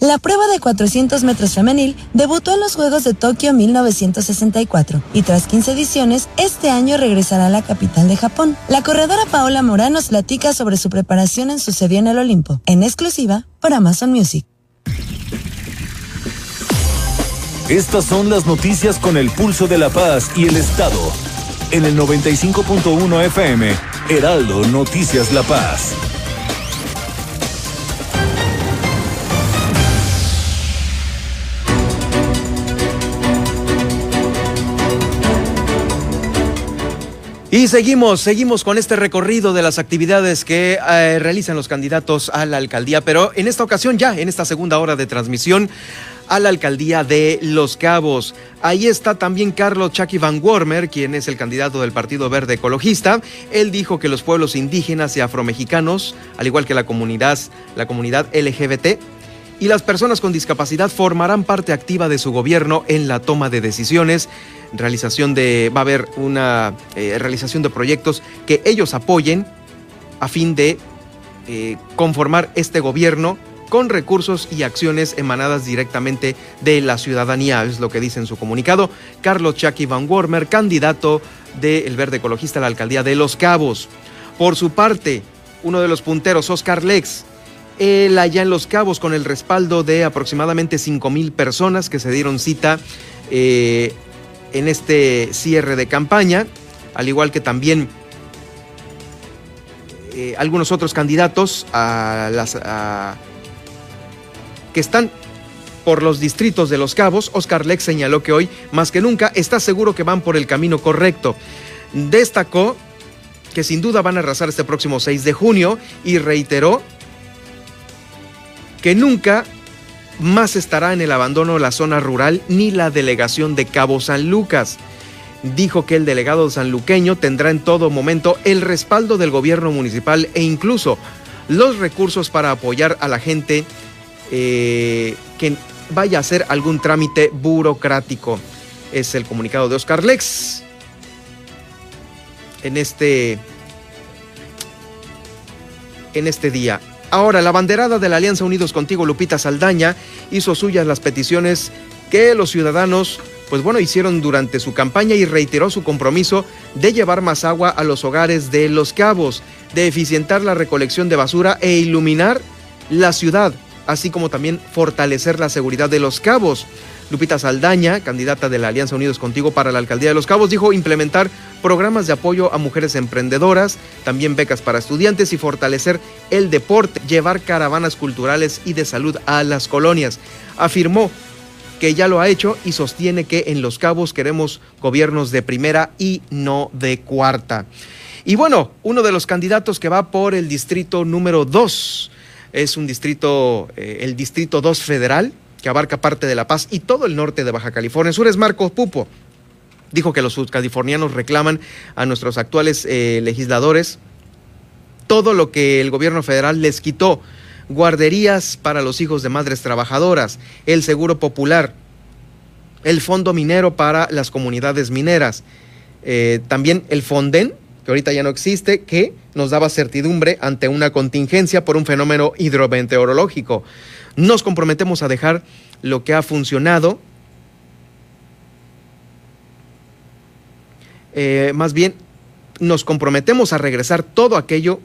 La prueba de 400 metros femenil debutó en los Juegos de Tokio 1964 y tras 15 ediciones, este año regresará a la capital de Japón. La corredora Paola Morán nos platica sobre su preparación en sucedió en el Olimpo, en exclusiva por Amazon Music. Estas son las noticias con el pulso de la paz y el Estado. En el 95.1 FM, Heraldo Noticias La Paz. Y seguimos, seguimos con este recorrido de las actividades que eh, realizan los candidatos a la alcaldía, pero en esta ocasión ya, en esta segunda hora de transmisión, a la alcaldía de Los Cabos. Ahí está también Carlos Chucky Van Wormer, quien es el candidato del Partido Verde Ecologista. Él dijo que los pueblos indígenas y afromexicanos, al igual que la comunidad, la comunidad LGBT, y las personas con discapacidad formarán parte activa de su gobierno en la toma de decisiones realización de, va a haber una eh, realización de proyectos que ellos apoyen a fin de eh, conformar este gobierno con recursos y acciones emanadas directamente de la ciudadanía, es lo que dice en su comunicado Carlos Chucky Van Wormer, candidato del Verde Ecologista a la alcaldía de Los Cabos. Por su parte, uno de los punteros, Oscar Lex, él allá en Los Cabos con el respaldo de aproximadamente 5 mil personas que se dieron cita eh, en este cierre de campaña, al igual que también eh, algunos otros candidatos a las, que están por los distritos de Los Cabos, Oscar Lex señaló que hoy, más que nunca, está seguro que van por el camino correcto. Destacó que sin duda van a arrasar este próximo 6 de junio y reiteró que nunca más estará en el abandono la zona rural ni la delegación de Cabo San Lucas. Dijo que el delegado sanluqueño tendrá en todo momento el respaldo del gobierno municipal e incluso los recursos para apoyar a la gente eh, que vaya a hacer algún trámite burocrático. Es el comunicado de Oscar Lex en este, en este día. Ahora, la banderada de la Alianza Unidos Contigo, Lupita Saldaña, hizo suyas las peticiones que los ciudadanos, pues bueno, hicieron durante su campaña y reiteró su compromiso de llevar más agua a los hogares de Los Cabos, de eficientar la recolección de basura e iluminar la ciudad, así como también fortalecer la seguridad de Los Cabos. Lupita Saldaña, candidata de la Alianza Unidos Contigo para la Alcaldía de Los Cabos, dijo implementar programas de apoyo a mujeres emprendedoras, también becas para estudiantes y fortalecer el deporte, llevar caravanas culturales y de salud a las colonias. Afirmó que ya lo ha hecho y sostiene que en Los Cabos queremos gobiernos de primera y no de cuarta. Y bueno, uno de los candidatos que va por el distrito número 2 es un distrito, eh, el distrito 2 federal, que abarca parte de La Paz y todo el norte de Baja California Sur, es Marcos Pupo. Dijo que los subcalifornianos reclaman a nuestros actuales eh, legisladores todo lo que el gobierno federal les quitó. Guarderías para los hijos de madres trabajadoras, el seguro popular, el fondo minero para las comunidades mineras, eh, también el Fonden, que ahorita ya no existe, que nos daba certidumbre ante una contingencia por un fenómeno hidrometeorológico. Nos comprometemos a dejar lo que ha funcionado, eh, más bien nos comprometemos a regresar todo aquello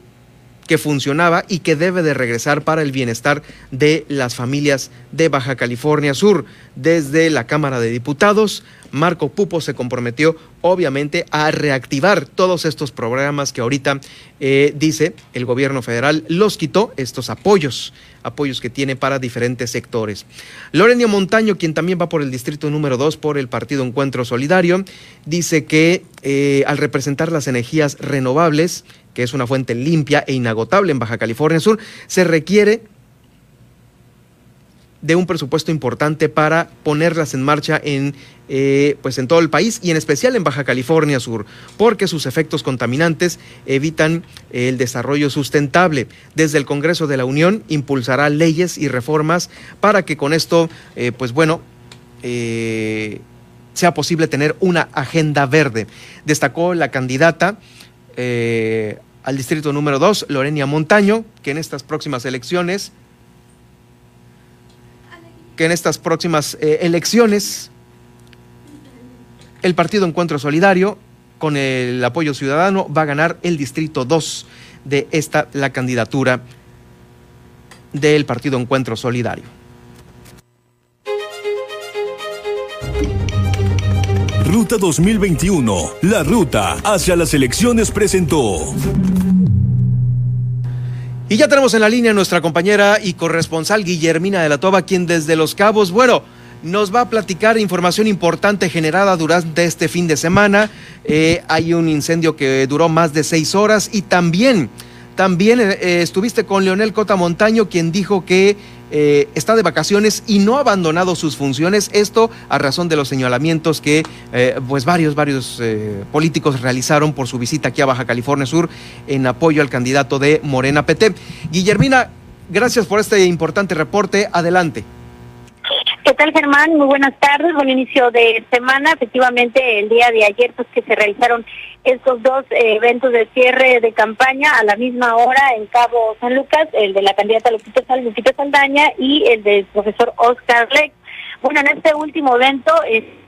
que funcionaba y que debe de regresar para el bienestar de las familias de Baja California Sur. Desde la Cámara de Diputados, Marco Pupo se comprometió obviamente a reactivar todos estos programas que ahorita eh, dice el gobierno federal los quitó, estos apoyos, apoyos que tiene para diferentes sectores. Lorenio Montaño, quien también va por el distrito número 2 por el Partido Encuentro Solidario, dice que eh, al representar las energías renovables, que es una fuente limpia e inagotable en Baja California Sur, se requiere de un presupuesto importante para ponerlas en marcha en, eh, pues en todo el país y en especial en Baja California Sur, porque sus efectos contaminantes evitan el desarrollo sustentable. Desde el Congreso de la Unión impulsará leyes y reformas para que con esto, eh, pues bueno, eh, sea posible tener una agenda verde. Destacó la candidata al distrito número 2, Lorenia Montaño, que en estas próximas elecciones que en estas próximas eh, elecciones el Partido Encuentro Solidario, con el apoyo ciudadano, va a ganar el distrito 2 de esta, la candidatura del Partido Encuentro Solidario. Ruta 2021, la ruta hacia las elecciones presentó. Y ya tenemos en la línea nuestra compañera y corresponsal Guillermina de la Toba, quien desde Los Cabos, bueno, nos va a platicar información importante generada durante este fin de semana. Eh, hay un incendio que duró más de seis horas y también, también eh, estuviste con Leonel Cota Montaño, quien dijo que eh, está de vacaciones y no ha abandonado sus funciones. Esto a razón de los señalamientos que eh, pues varios, varios eh, políticos realizaron por su visita aquí a Baja California Sur en apoyo al candidato de Morena PT. Guillermina, gracias por este importante reporte. Adelante. ¿Qué tal, Germán? Muy buenas tardes, buen inicio de semana. Efectivamente, el día de ayer, pues que se realizaron estos dos eh, eventos de cierre de campaña a la misma hora en Cabo San Lucas, el de la candidata Lupita, Lupita Saldaña y el del profesor Oscar Lex. Bueno, en este último evento... Eh,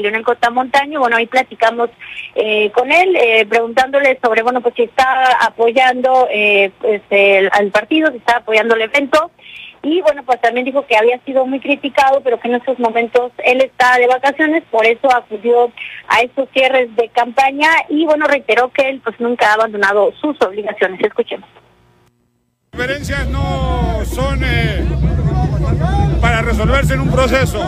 Leonel Cota Montaño, bueno, ahí platicamos eh, con él, eh, preguntándole sobre, bueno, pues si está apoyando eh, pues, el, al partido, si está apoyando el evento, y bueno, pues también dijo que había sido muy criticado, pero que en estos momentos él está de vacaciones, por eso acudió a estos cierres de campaña y bueno, reiteró que él pues nunca ha abandonado sus obligaciones. Escuchemos. Las diferencias no son eh, para resolverse en un proceso,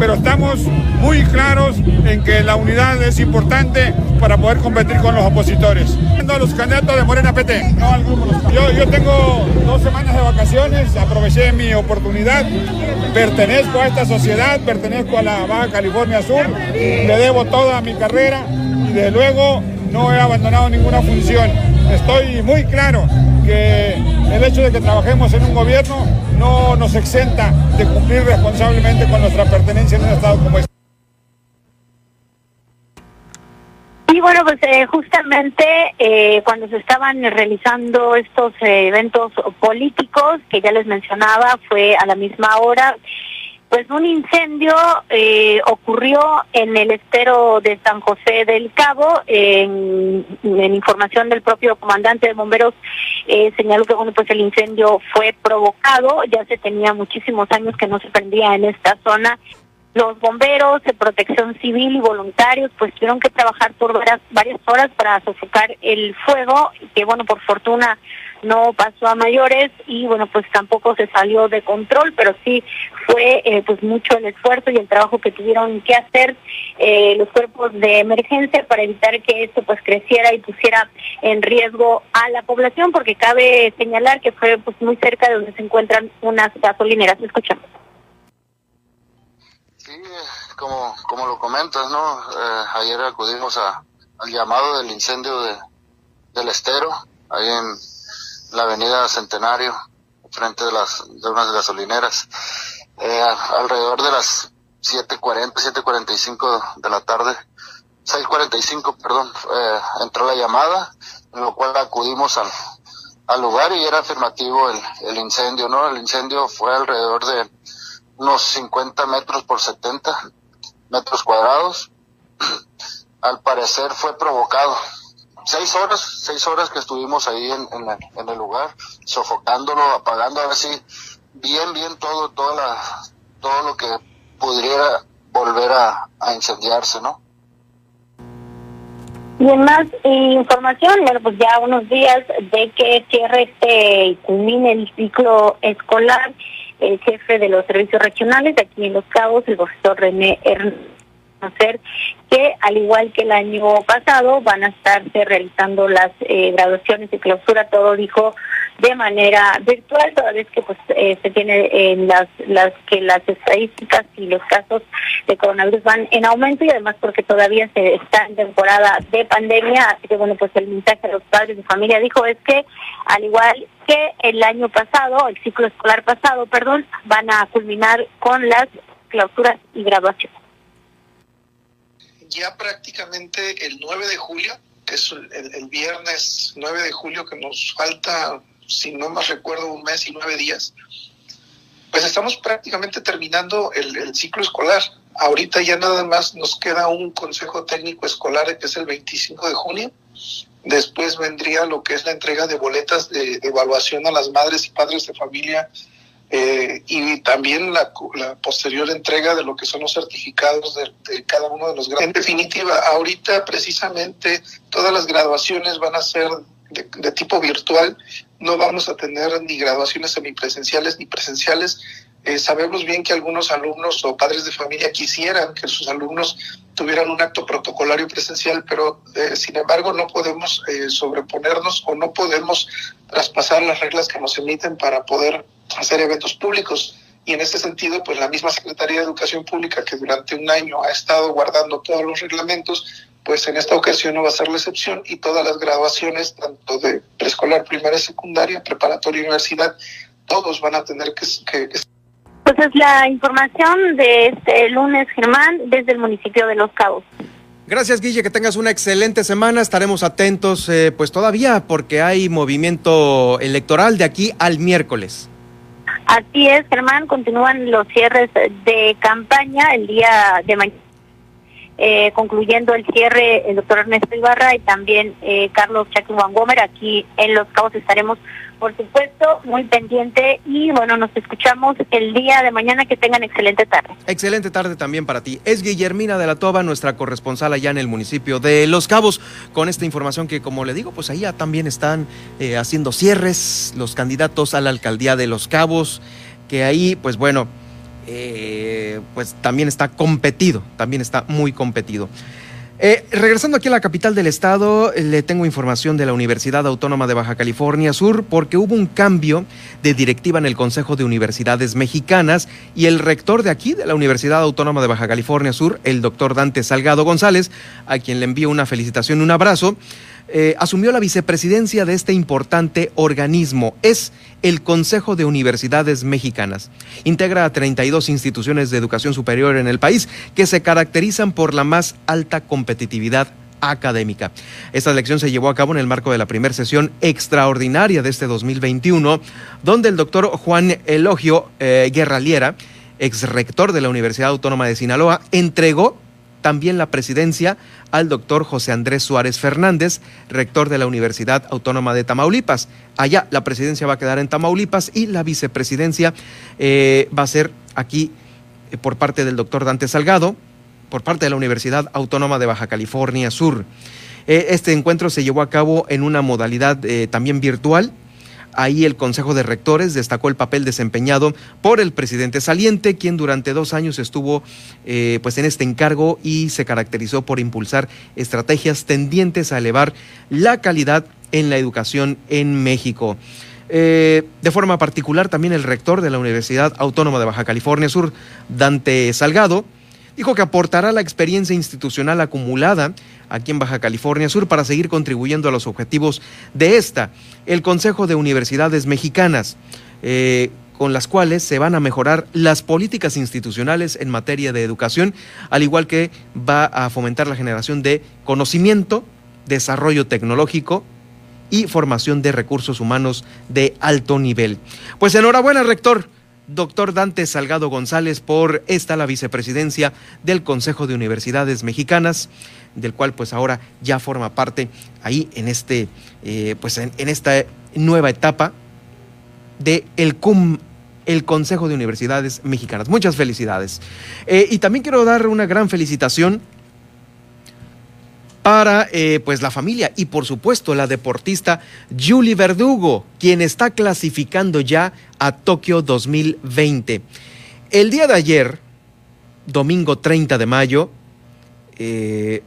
pero estamos muy claros en que la unidad es importante para poder competir con los opositores. Los candidatos de Morena PT, no al grupo. Yo, yo tengo dos semanas de vacaciones, aproveché mi oportunidad, pertenezco a esta sociedad, pertenezco a la Baja California Sur, le debo toda mi carrera y desde luego no he abandonado ninguna función. Estoy muy claro que el hecho de que trabajemos en un gobierno no nos exenta de cumplir responsablemente con nuestra pertenencia en un Estado como este. Y bueno, pues eh, justamente eh, cuando se estaban realizando estos eh, eventos políticos que ya les mencionaba, fue a la misma hora, pues un incendio eh, ocurrió en el estero de San José del Cabo. En, información del propio comandante de bomberos eh, señaló que bueno, pues el incendio fue provocado. Ya se tenía muchísimos años que no se prendía en esta zona. Los bomberos de protección civil y voluntarios pues tuvieron que trabajar por varias, varias horas para sofocar el fuego, que bueno, por fortuna no pasó a mayores y bueno, pues tampoco se salió de control, pero sí fue eh, pues mucho el esfuerzo y el trabajo que tuvieron que hacer eh, los cuerpos de emergencia para evitar que esto pues creciera y pusiera en riesgo a la población, porque cabe señalar que fue pues muy cerca de donde se encuentran unas gasolineras. Escuchamos. Sí, como, como lo comentas, ¿no? Eh, ayer acudimos a, al llamado del incendio de, del estero, ahí en la avenida Centenario, frente de las de unas gasolineras. Eh, alrededor de las 7.40, 7.45 de la tarde, 6.45, perdón, eh, entró la llamada, en lo cual acudimos al, al lugar y era afirmativo el, el incendio, ¿no? El incendio fue alrededor de unos 50 metros por 70 metros cuadrados. Al parecer fue provocado. Seis horas, seis horas que estuvimos ahí en, en, en el lugar, sofocándolo, apagando, a ver si bien, bien todo, toda la, todo lo que pudiera volver a, a incendiarse, ¿no? Y en más información, bueno, pues ya unos días de que cierre este y culmine el ciclo escolar, el jefe de los servicios regionales de aquí en Los Cabos, el profesor René Hernández, que al igual que el año pasado van a estarse realizando las eh, graduaciones de clausura, todo dijo de manera virtual, toda vez que pues eh, se tiene en las, las que las estadísticas y los casos de coronavirus van en aumento y además porque todavía se está en temporada de pandemia, así que bueno, pues el mensaje de los padres de familia dijo es que al igual que el año pasado, el ciclo escolar pasado, perdón, van a culminar con las clausuras y graduaciones. Ya prácticamente el 9 de julio, que es el, el viernes 9 de julio, que nos falta si no más recuerdo, un mes y nueve días, pues estamos prácticamente terminando el, ciclo escolar. Ahorita ya nada más nos queda un consejo técnico escolar que es el 25 de junio. Después vendría lo que es la entrega de boletas de, evaluación a las madres y padres de familia eh, y también la, posterior entrega de lo que son los certificados de, cada uno de los grados. En definitiva, ahorita precisamente todas las graduaciones van a ser de, tipo virtual, no vamos a tener ni graduaciones semipresenciales ni presenciales. Eh, sabemos bien que algunos alumnos o padres de familia quisieran que sus alumnos tuvieran un acto protocolario presencial, pero eh, sin embargo no podemos eh, sobreponernos o no podemos traspasar las reglas que nos emiten para poder hacer eventos públicos. Y en este sentido, pues la misma Secretaría de Educación Pública, que durante un año ha estado guardando todos los reglamentos, pues en esta ocasión no va a ser la excepción y todas las graduaciones, tanto de preescolar, primaria, secundaria, preparatoria, universidad, todos van a tener que... que, Pues es la información de este lunes, Germán, desde el municipio de Los Cabos. Gracias, Guille, que tengas una excelente semana. Estaremos atentos, eh, pues todavía, porque hay movimiento electoral de aquí al miércoles. Así es, Germán, continúan los cierres de campaña el día de mañana eh, concluyendo el cierre el doctor Ernesto Ibarra y también eh, Carlos Chucky Gómez. Aquí en Los Cabos estaremos, por supuesto, muy pendiente y bueno, nos escuchamos el día de mañana. Que tengan excelente tarde. Excelente tarde también para ti. Es Guillermina de la Toba, nuestra corresponsal allá en el municipio de Los Cabos, con esta información que, como le digo, pues ahí ya también están eh, haciendo cierres los candidatos a la alcaldía de Los Cabos, que ahí, pues bueno, eh, pues también está competido, también está muy competido. Eh, regresando aquí a la capital del estado, le tengo información de la Universidad Autónoma de Baja California Sur porque hubo un cambio de directiva en el Consejo de Universidades Mexicanas y el rector de aquí, de la Universidad Autónoma de Baja California Sur, el doctor Dante Salgado González, a quien le envío una felicitación, un abrazo, eh, asumió la vicepresidencia de este importante organismo. Es el Consejo de Universidades Mexicanas. Integra a 32 instituciones de educación superior en el país que se caracterizan por la más alta competitividad académica. Esta elección se llevó a cabo en el marco de la primera sesión extraordinaria de este 2021, donde el doctor Juan Elogio eh, Guerraliera, ex rector de la Universidad Autónoma de Sinaloa, entregó también la presidencia al doctor José Andrés Suárez Fernández, rector de la Universidad Autónoma de Tamaulipas. Allá la presidencia va a quedar en Tamaulipas y la vicepresidencia eh, va a ser aquí eh, por parte del doctor Dante Salgado, por parte de la Universidad Autónoma de Baja California Sur. Eh, este encuentro se llevó a cabo en una modalidad también virtual Ahí el Consejo de Rectores destacó el papel desempeñado por el presidente saliente, quien durante dos años estuvo eh, pues en este encargo y se caracterizó por impulsar estrategias tendientes a elevar la calidad en la educación en México. Eh, de forma particular, también el rector de la Universidad Autónoma de Baja California Sur, Dante Salgado, dijo que aportará la experiencia institucional acumulada aquí en Baja California Sur para seguir contribuyendo a los objetivos de esta, el Consejo de Universidades Mexicanas. Eh, con las cuales se van a mejorar las políticas institucionales en materia de educación, al igual que va a fomentar la generación de conocimiento, desarrollo tecnológico y formación de recursos humanos de alto nivel. Pues enhorabuena, rector doctor Dante Salgado González por esta la vicepresidencia del Consejo de Universidades Mexicanas, del cual pues ahora ya forma parte ahí en este, eh, pues en, esta nueva etapa de el CUM, el Consejo de Universidades Mexicanas. Muchas felicidades. Eh, y también quiero dar una gran felicitación para eh, pues la familia y por supuesto la deportista Julie Verdugo, quien está clasificando ya a Tokio 2020. El día de ayer, domingo 30 de mayo, eh,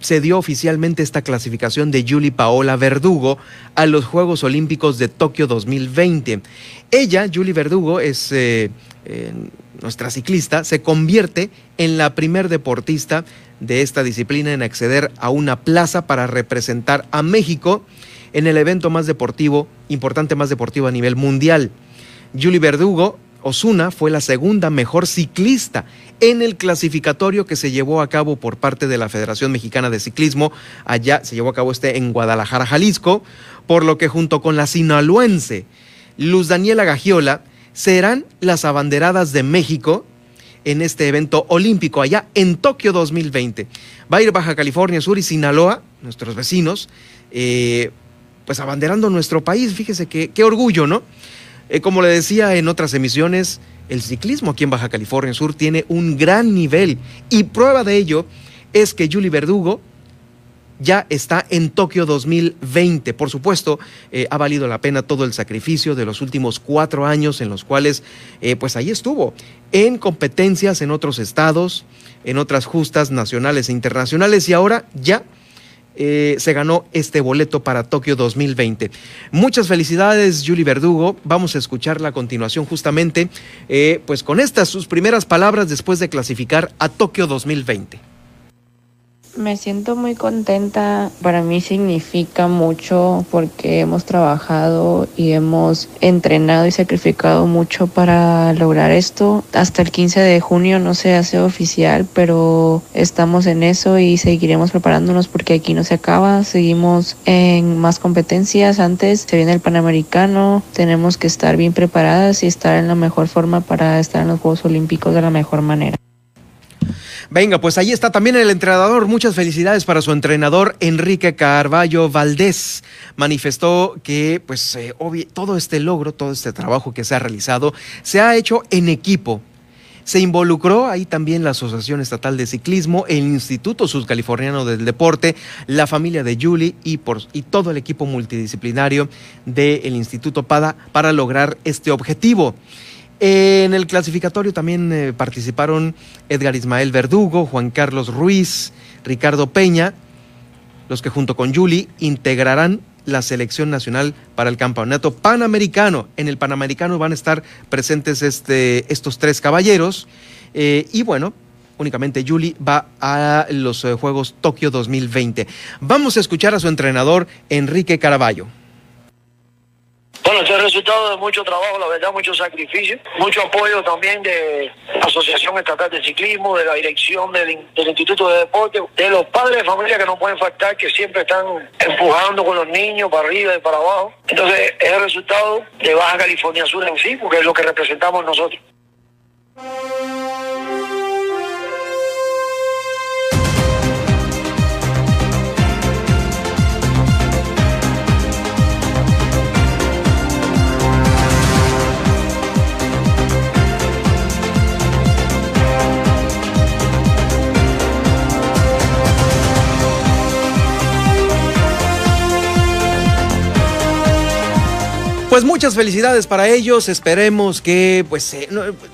se dio oficialmente esta clasificación de Julie Paola Verdugo a los Juegos Olímpicos de Tokio 2020. Ella, Julie Verdugo, es eh, nuestra ciclista, se convierte en la primer deportista de esta disciplina en acceder a una plaza para representar a México en el evento más deportivo, importante más deportivo a nivel mundial. Julie Verdugo Osuna fue la segunda mejor ciclista en el clasificatorio que se llevó a cabo por parte de la Federación Mexicana de Ciclismo. Allá se llevó a cabo este en Guadalajara, Jalisco, por lo que junto con la sinaloense Luz Daniela Gagiola serán las abanderadas de México en este evento olímpico allá en Tokio 2020. Va a ir Baja California Sur y Sinaloa, nuestros vecinos, eh, pues abanderando nuestro país. Fíjese qué orgullo, ¿no? Eh, como le decía en otras emisiones, el ciclismo aquí en Baja California Sur tiene un gran nivel y prueba de ello es que Julie Verdugo ya está en Tokio 2020. Por supuesto, eh, ha valido la pena todo el sacrificio de los últimos cuatro años en los cuales, eh, pues ahí estuvo, en competencias en otros estados, en otras justas nacionales e internacionales y ahora ya eh, se ganó este boleto para Tokio 2020. Muchas felicidades, Julie Verdugo. Vamos a escucharla a continuación justamente, pues con estas sus primeras palabras después de clasificar a Tokio 2020. Me siento muy contenta. Para mí significa mucho porque hemos trabajado y hemos entrenado y sacrificado mucho para lograr esto. Hasta el 15 de junio no se hace oficial, pero estamos en eso y seguiremos preparándonos porque aquí no se acaba. Seguimos en más competencias. Antes se viene el Panamericano. Tenemos que estar bien preparadas y estar en la mejor forma para estar en los Juegos Olímpicos de la mejor manera. Venga, pues ahí está también el entrenador. Muchas felicidades para su entrenador Enrique Carballo Valdés. Manifestó que pues eh, todo este logro, todo este trabajo que se ha realizado, se ha hecho en equipo. Se involucró ahí también la Asociación Estatal de Ciclismo, el Instituto Sudcaliforniano del Deporte, la familia de Julie y, por, y todo el equipo multidisciplinario del Instituto PADA para lograr este objetivo. En el clasificatorio también eh, participaron Edgar Ismael Verdugo, Juan Carlos Ruiz, Ricardo Peña, los que junto con Julie integrarán la selección nacional para el campeonato panamericano. En el panamericano van a estar presentes este, estos tres caballeros. Eh, y bueno, únicamente Julie va a los eh, Juegos Tokio 2020. Vamos a escuchar a su entrenador, Enrique Caraballo. Bueno, este es el resultado de mucho trabajo, la verdad, mucho sacrificio, mucho apoyo también de la Asociación Estatal de Ciclismo, de la dirección del, Instituto de Deporte, de los padres de familia que no pueden faltar, que siempre están empujando con los niños para arriba y para abajo. Entonces, es el resultado de Baja California Sur en sí, porque es lo que representamos nosotros. Pues muchas felicidades para ellos. Esperemos que, pues, eh,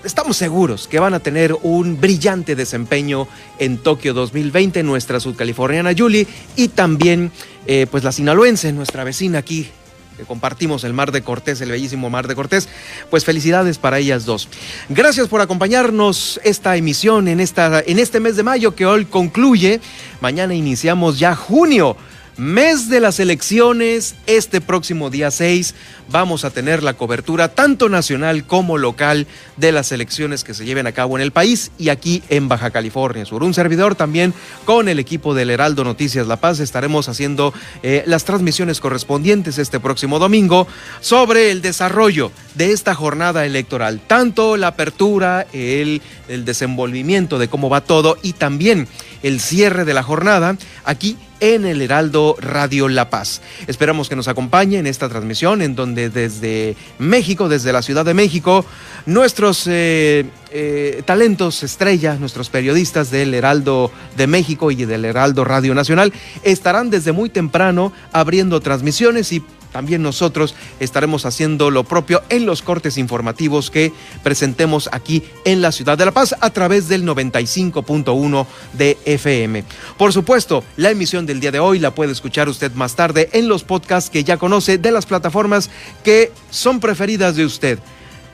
estamos seguros que van a tener un brillante desempeño en Tokio 2020, nuestra sudcaliforniana Julie y también, eh, pues, la sinaloense, nuestra vecina aquí. Que compartimos el Mar de Cortés, el bellísimo Mar de Cortés. Pues felicidades para ellas dos. Gracias por acompañarnos esta emisión en, esta, en este mes de mayo que hoy concluye. Mañana iniciamos ya junio mes de las elecciones, este próximo día 6 vamos a tener la cobertura tanto nacional como local de las elecciones que se lleven a cabo en el país y aquí en Baja California Sur. Un servidor también con el equipo del Heraldo Noticias La Paz estaremos haciendo eh, las transmisiones correspondientes este próximo domingo sobre el desarrollo de esta jornada electoral, tanto la apertura, el, el desenvolvimiento de cómo va todo y también el cierre de la jornada aquí en el Heraldo Radio La Paz. Esperamos que nos acompañe en esta transmisión en donde desde México, desde la Ciudad de México, nuestros eh, eh, talentos estrella, nuestros periodistas del Heraldo de México y del Heraldo Radio Nacional estarán desde muy temprano abriendo transmisiones y también nosotros estaremos haciendo lo propio en los cortes informativos que presentemos aquí en la ciudad de La Paz a través del 95.1 de FM. Por supuesto, la emisión del día de hoy la puede escuchar usted más tarde en los podcasts que ya conoce de las plataformas que son preferidas de usted.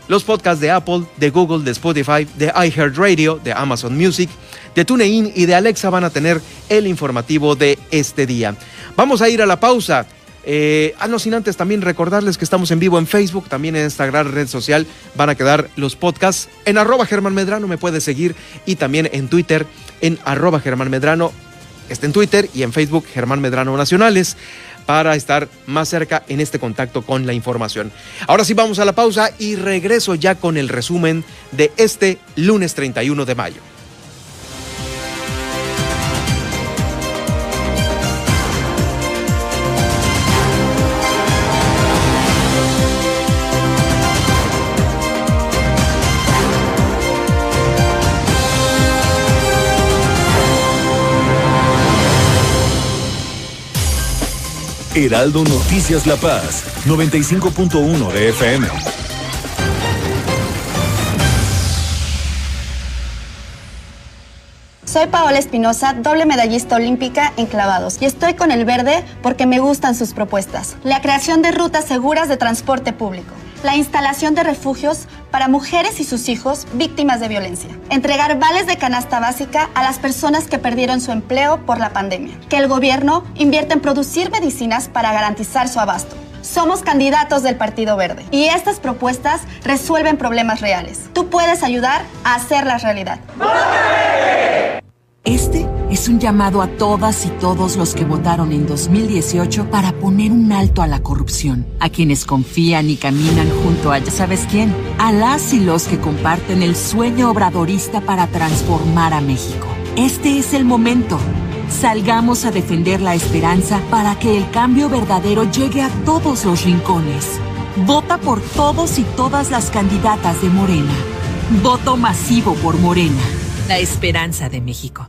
Los podcasts de Apple, de Google, de Spotify, de iHeartRadio, de Amazon Music, de TuneIn y de Alexa van a tener el informativo de este día. Vamos a ir a la pausa. Eh, ah, no, sin antes también recordarles que estamos en vivo en Facebook, también en esta gran red social van a quedar los podcasts. En arroba Germán Medrano me puede seguir y también en Twitter en arroba Germán Medrano. Está en Twitter y en Facebook Germán Medrano Nacionales para estar más cerca en este contacto con la información. Ahora sí vamos a la pausa y regreso ya con el resumen de este lunes 31 de mayo. Heraldo Noticias La Paz, 95.1 de FM. Soy Paola Espinosa, doble medallista olímpica en clavados, y estoy con el verde porque me gustan sus propuestas. La creación de rutas seguras de transporte público la instalación de refugios para mujeres y sus hijos víctimas de violencia, entregar vales de canasta básica a las personas que perdieron su empleo por la pandemia, que el gobierno invierta en producir medicinas para garantizar su abasto. Somos candidatos del Partido Verde y estas propuestas resuelven problemas reales. Tú puedes ayudar a hacerlas realidad. Este es un llamado a todas y todos los que votaron en 2018 para poner un alto a la corrupción, a quienes confían y caminan junto a, ¿ya sabes quién? A las y los que comparten el sueño obradorista para transformar a México. Este es el momento. Salgamos a defender la esperanza para que el cambio verdadero llegue a todos los rincones. Vota por todos y todas las candidatas de Morena. Voto masivo por Morena, la esperanza de México.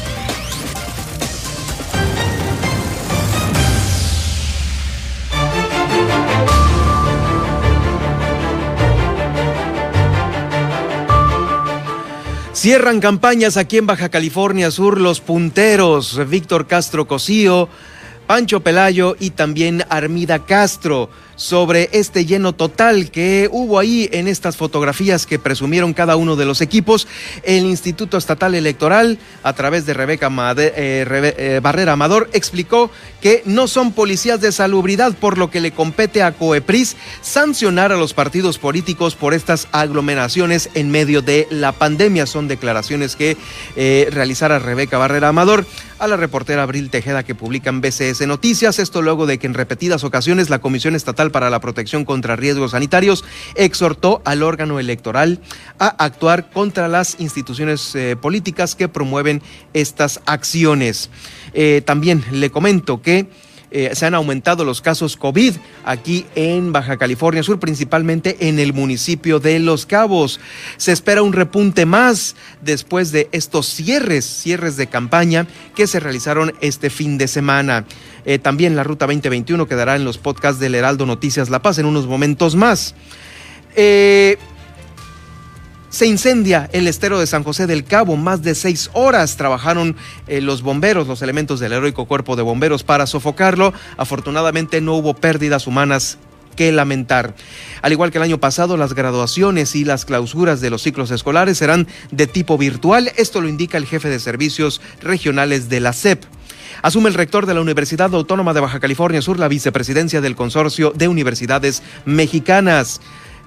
Cierran campañas aquí en Baja California Sur los punteros Víctor Castro Cosío, Pancho Pelayo y también Armida Castro sobre este lleno total que hubo ahí en estas fotografías que presumieron cada uno de los equipos. El Instituto Estatal Electoral, a través de Rebeca eh, eh, Barrera Amador, explicó que no son policías de salubridad, por lo que le compete a Coepris sancionar a los partidos políticos por estas aglomeraciones en medio de la pandemia. Son declaraciones que eh, realizara Rebeca Barrera Amador a la reportera Abril Tejeda que publican BCS Noticias. Esto luego de que en repetidas ocasiones la Comisión Estatal para la Protección contra Riesgos Sanitarios exhortó al órgano electoral a actuar contra las instituciones eh, políticas que promueven estas acciones. Eh, también le comento que eh, se han aumentado los casos COVID aquí en Baja California Sur, principalmente en el municipio de Los Cabos. Se espera un repunte más después de estos cierres, cierres de campaña que se realizaron este fin de semana. Eh, también la Ruta 2021 quedará en los podcasts del Heraldo Noticias La Paz en unos momentos más. Eh, se incendia el estero de San José del Cabo. Más de seis horas trabajaron eh, los bomberos, los elementos del heroico cuerpo de bomberos para sofocarlo. Afortunadamente no hubo pérdidas humanas que lamentar. Al igual que el año pasado, las graduaciones y las clausuras de los ciclos escolares serán de tipo virtual. Esto lo indica el jefe de servicios regionales de la SEP. Asume el rector de la Universidad Autónoma de Baja California Sur la vicepresidencia del Consorcio de Universidades Mexicanas.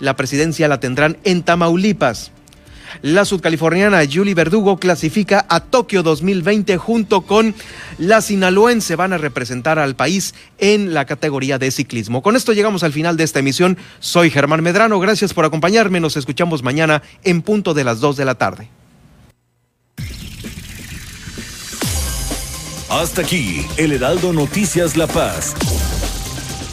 La presidencia la tendrán en Tamaulipas. La sudcaliforniana Julie Verdugo clasifica a Tokio 2020 junto con la sinaloense. Van a representar al país en la categoría de ciclismo. Con esto llegamos al final de esta emisión. Soy Germán Medrano. Gracias por acompañarme. Nos escuchamos mañana en punto de las 2 de la tarde. Hasta aquí, el Heraldo Noticias La Paz.